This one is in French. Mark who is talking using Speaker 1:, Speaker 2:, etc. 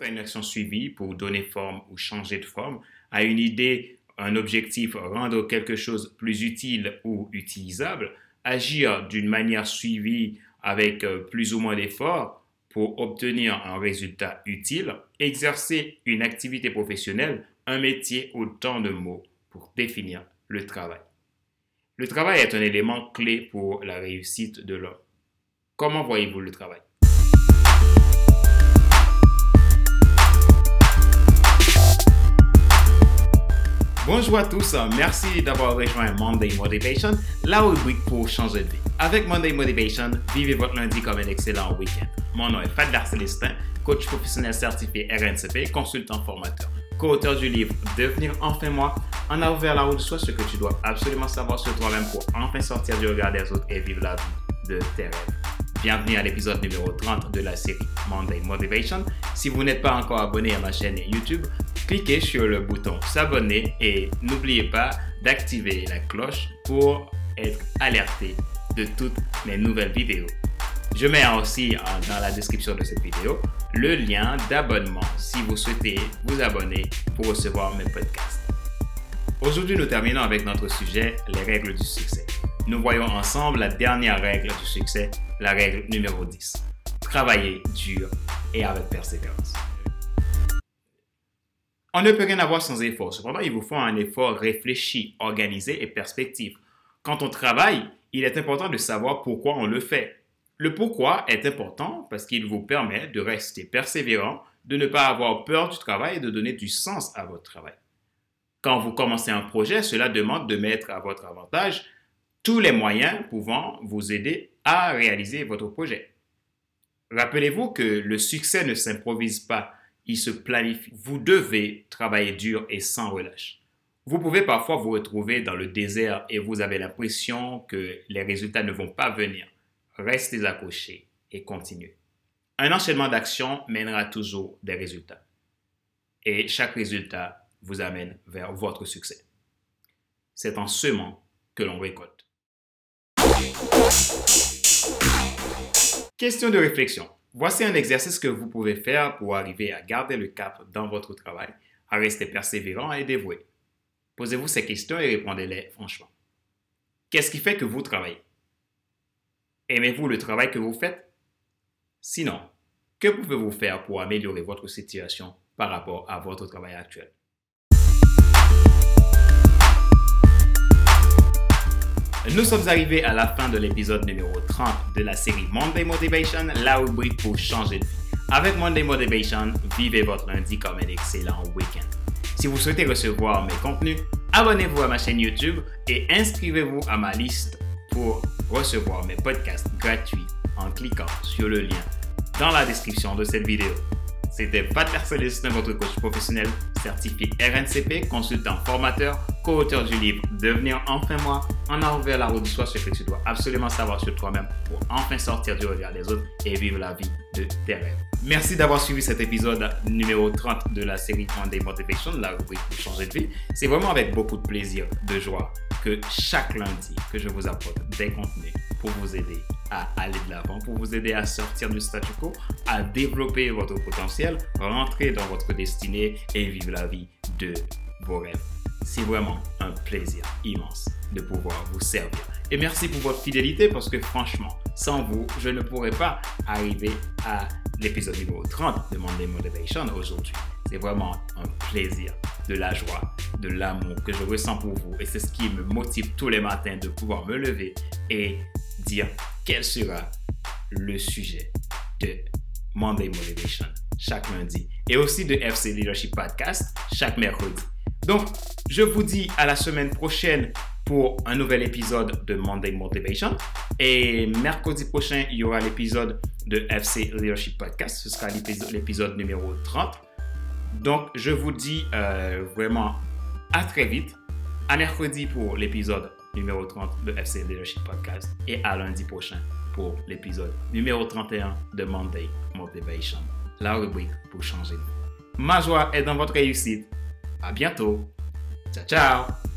Speaker 1: à une action suivie pour donner forme ou changer de forme, à une idée, un objectif, rendre quelque chose plus utile ou utilisable, agir d'une manière suivie avec euh, plus ou moins d'efforts pour obtenir un résultat utile, exercer une activité professionnelle, un métier, autant de mots pour définir le travail. Le travail est un élément clé pour la réussite de l'homme. Comment voyez-vous le travail? Bonjour à tous, merci d'avoir rejoint Monday Motivation, la rubrique pour changer de vie. Avec Monday Motivation, vivez votre lundi comme un excellent week-end. Mon nom est Fadler Célestin, coach professionnel certifié RNCP, consultant formateur, co-auteur du livre Devenir enfin moi, en avant vers la route de soi, ce que tu dois absolument savoir sur toi-même pour enfin sortir du regard des autres et vivre la vie de tes rêves. Bienvenue à l'épisode numéro 30 de la série Monday Motivation. Si vous n'êtes pas encore abonné à ma chaîne YouTube, cliquez sur le bouton s'abonner et n'oubliez pas d'activer la cloche pour être alerté de toutes mes nouvelles vidéos. Je mets aussi dans la description de cette vidéo le lien d'abonnement si vous souhaitez vous abonner pour recevoir mes podcasts. Aujourd'hui, nous terminons avec notre sujet, les règles du succès. Nous voyons ensemble la dernière règle du succès, la règle numéro 10. Travailler dur et avec persévérance. On ne peut rien avoir sans effort. Cependant, il vous faut un effort réfléchi, organisé et perspective. Quand on travaille, il est important de savoir pourquoi on le fait. Le pourquoi est important parce qu'il vous permet de rester persévérant, de ne pas avoir peur du travail et de donner du sens à votre travail. Quand vous commencez un projet, cela demande de mettre à votre avantage tous les moyens pouvant vous aider à réaliser votre projet. Rappelez-vous que le succès ne s'improvise pas, il se planifie. Vous devez travailler dur et sans relâche. Vous pouvez parfois vous retrouver dans le désert et vous avez l'impression que les résultats ne vont pas venir. Restez accrochés et continuez. Un enchaînement d'actions mènera toujours des résultats. Et chaque résultat vous amène vers votre succès. C'est en semant que l'on récolte. Question de réflexion. Voici un exercice que vous pouvez faire pour arriver à garder le cap dans votre travail, à rester persévérant et dévoué. Posez-vous ces questions et répondez-les franchement. Qu'est-ce qui fait que vous travaillez? Aimez-vous le travail que vous faites? Sinon, que pouvez-vous faire pour améliorer votre situation par rapport à votre travail actuel? Nous sommes arrivés à la fin de l'épisode numéro 30 de la série Monday Motivation, la rubrique pour changer de vie. Avec Monday Motivation, vivez votre lundi comme un excellent week-end. Si vous souhaitez recevoir mes contenus, abonnez-vous à ma chaîne YouTube et inscrivez-vous à ma liste pour recevoir mes podcasts gratuits en cliquant sur le lien dans la description de cette vidéo. C'était Pat Célestin, votre coach professionnel certifié RNCP, consultant formateur, co-auteur du livre Devenir enfin moi, en avant vers la route du soi, ce que tu dois absolument savoir sur toi-même pour enfin sortir du regard des autres et vivre la vie de tes rêves. Merci d'avoir suivi cet épisode numéro 30 de la série Monday Motivation, la rubrique pour changer de vie. C'est vraiment avec beaucoup de plaisir, de joie que chaque lundi que je vous apporte des contenus pour vous aider à aller de l'avant, pour vous aider à sortir du statu quo, à développer votre potentiel, rentrer dans votre destinée et vivre la vie de vos rêves. C'est vraiment un plaisir immense de pouvoir vous servir. Et merci pour votre fidélité parce que franchement, sans vous, je ne pourrais pas arriver à l'épisode numéro 30 de Monday Motivation aujourd'hui. C'est vraiment un plaisir, de la joie, de l'amour que je ressens pour vous. Et c'est ce qui me motive tous les matins de pouvoir me lever et dire quel sera le sujet de Monday Motivation chaque lundi et aussi de FC Leadership Podcast chaque mercredi. Donc, je vous dis à la semaine prochaine pour un nouvel épisode de Monday Motivation. Et mercredi prochain, il y aura l'épisode de FC Leadership Podcast. Ce sera l'épisode numéro 30. Donc, je vous dis euh, vraiment à très vite. À mercredi pour l'épisode numéro 30 de FC Leadership Podcast et à lundi prochain pour l'épisode numéro 31 de Monday Motivation, la rubrique pour changer. Ma joie est dans votre réussite. À bientôt. Chao. Chao.